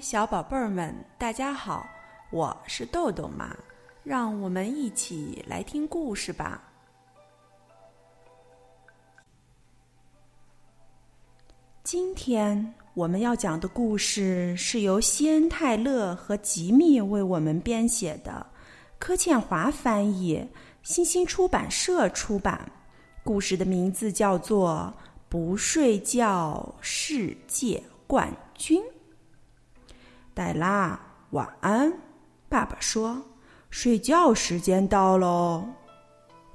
小宝贝儿们，大家好，我是豆豆妈，让我们一起来听故事吧。今天我们要讲的故事是由西恩·泰勒和吉米为我们编写的，柯倩华翻译，新星出版社出版。故事的名字叫做《不睡觉世界冠军》。黛拉，晚安。爸爸说：“睡觉时间到喽。”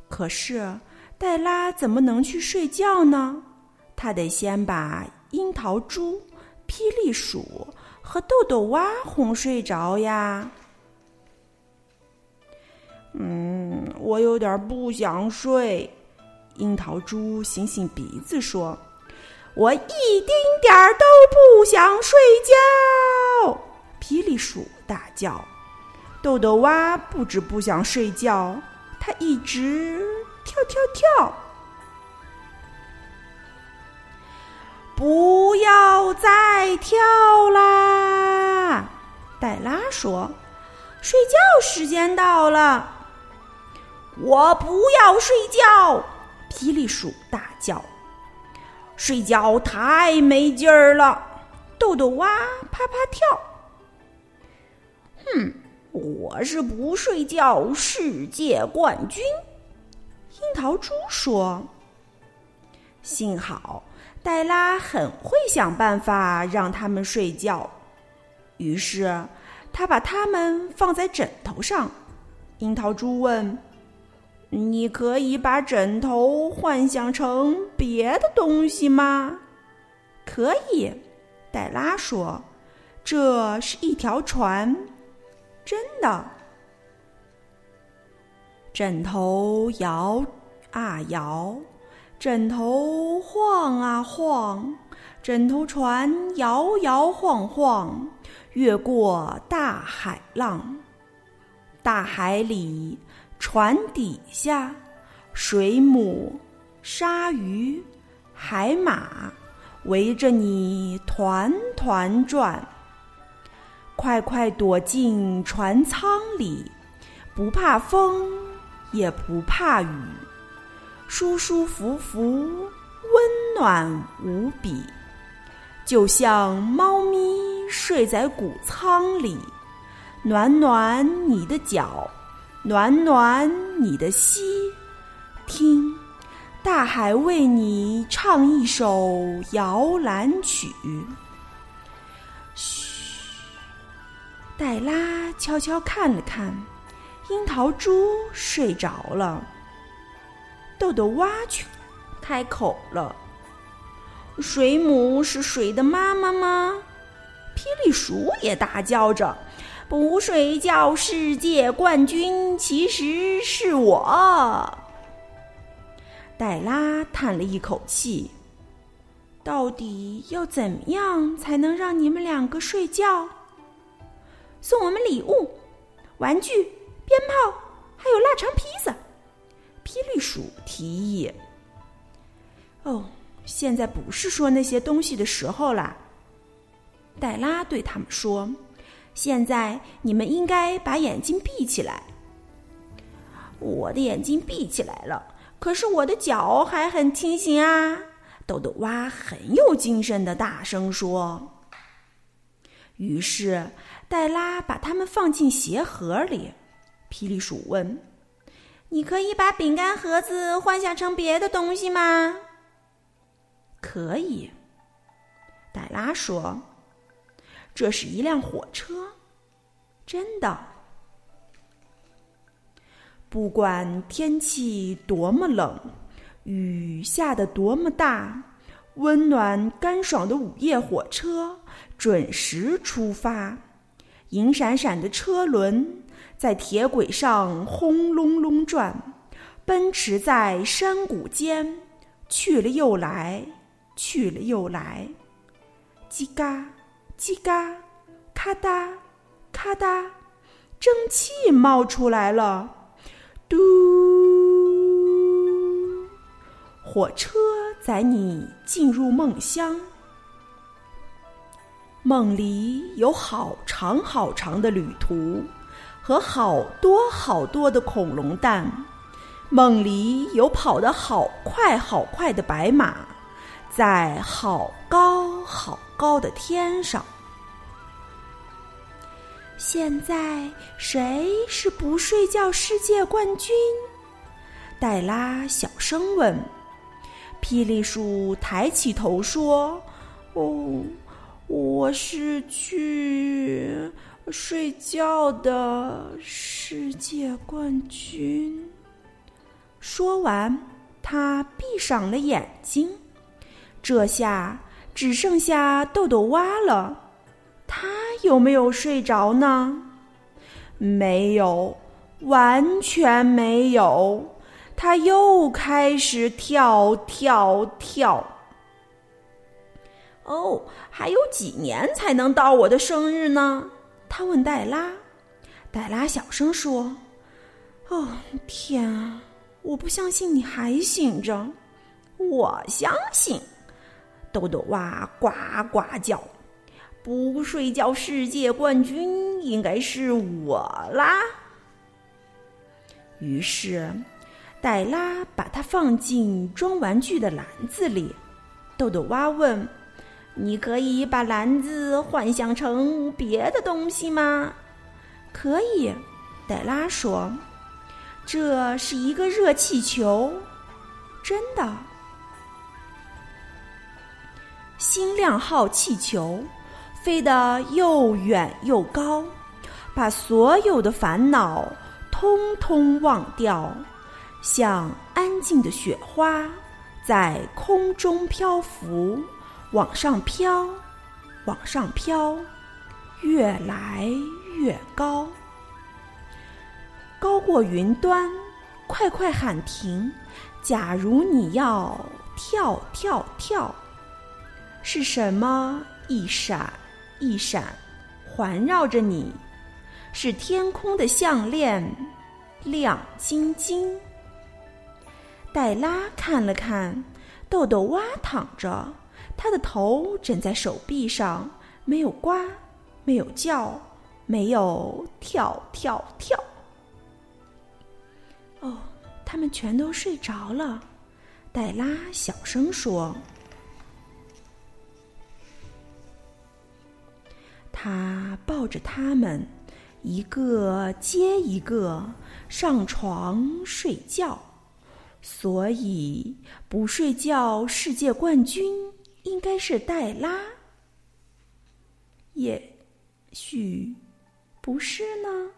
可是，黛拉怎么能去睡觉呢？她得先把樱桃猪、霹雳鼠和豆豆蛙哄睡着呀。嗯，我有点不想睡。樱桃猪醒醒鼻子说：“我一丁点儿都不想睡觉。”霹雳鼠大叫：“豆豆蛙不止不想睡觉，它一直跳跳跳。”不要再跳啦！黛拉说：“睡觉时间到了。”我不要睡觉！霹雳鼠大叫：“睡觉太没劲儿了！”豆豆蛙啪啪跳。哼，我是不睡觉世界冠军。樱桃猪说：“幸好黛拉很会想办法让他们睡觉。”于是他把它们放在枕头上。樱桃猪问：“你可以把枕头幻想成别的东西吗？”“可以。”黛拉说，“这是一条船。”真的，枕头摇啊摇，枕头晃啊晃，枕头船摇摇晃晃，越过大海浪。大海里，船底下，水母、鲨鱼、海马围着你团团转。快快躲进船舱里，不怕风，也不怕雨，舒舒服服，温暖无比，就像猫咪睡在谷仓里，暖暖你的脚，暖暖你的膝，听，大海为你唱一首摇篮曲。黛拉悄悄看了看，樱桃猪睡着了。豆豆蛙却开口了：“水母是水的妈妈吗？”霹雳鼠也大叫着：“不睡觉世界冠军其实是我。”黛拉叹了一口气：“到底要怎么样才能让你们两个睡觉？”送我们礼物、玩具、鞭炮，还有腊肠披萨。霹雳鼠提议：“哦，现在不是说那些东西的时候啦。”黛拉对他们说：“现在你们应该把眼睛闭起来。”我的眼睛闭起来了，可是我的脚还很清醒啊！豆豆蛙很有精神的大声说。于是。黛拉把它们放进鞋盒里。霹雳鼠问：“你可以把饼干盒子幻想成别的东西吗？”“可以。”黛拉说，“这是一辆火车，真的。不管天气多么冷，雨下得多么大，温暖干爽的午夜火车准时出发。”银闪闪的车轮在铁轨上轰隆隆转，奔驰在山谷间，去了又来，去了又来。叽嘎，叽嘎，咔嗒，咔嗒，蒸汽冒出来了。嘟，火车载你进入梦乡。梦里有好长好长的旅途，和好多好多的恐龙蛋。梦里有跑得好快好快的白马，在好高好高的天上。现在谁是不睡觉世界冠军？黛拉小声问。霹雳树抬起头说：“哦。”我是去睡觉的世界冠军。说完，他闭上了眼睛。这下只剩下豆豆蛙了。他有没有睡着呢？没有，完全没有。他又开始跳跳跳。哦，还有几年才能到我的生日呢？他问黛拉。黛拉小声说：“哦，天啊，我不相信你还醒着。”我相信。豆豆蛙呱呱叫：“不睡觉世界冠军应该是我啦。”于是，黛拉把它放进装玩具的篮子里。豆豆蛙问。你可以把篮子幻想成别的东西吗？可以，黛拉说：“这是一个热气球，真的。”星亮号气球飞得又远又高，把所有的烦恼通通忘掉，像安静的雪花在空中漂浮。往上飘，往上飘，越来越高，高过云端。快快喊停！假如你要跳跳跳，是什么一闪一闪环绕着你？是天空的项链，亮晶晶。黛拉看了看，豆豆蛙躺着。他的头枕在手臂上，没有呱，没有叫，没有跳跳跳。哦，他们全都睡着了。黛拉小声说：“他抱着他们，一个接一个上床睡觉。所以，不睡觉世界冠军。”应该是黛拉，也许不是呢。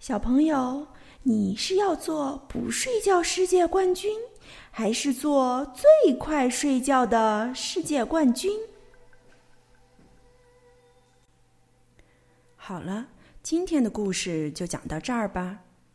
小朋友，你是要做不睡觉世界冠军，还是做最快睡觉的世界冠军？好了，今天的故事就讲到这儿吧。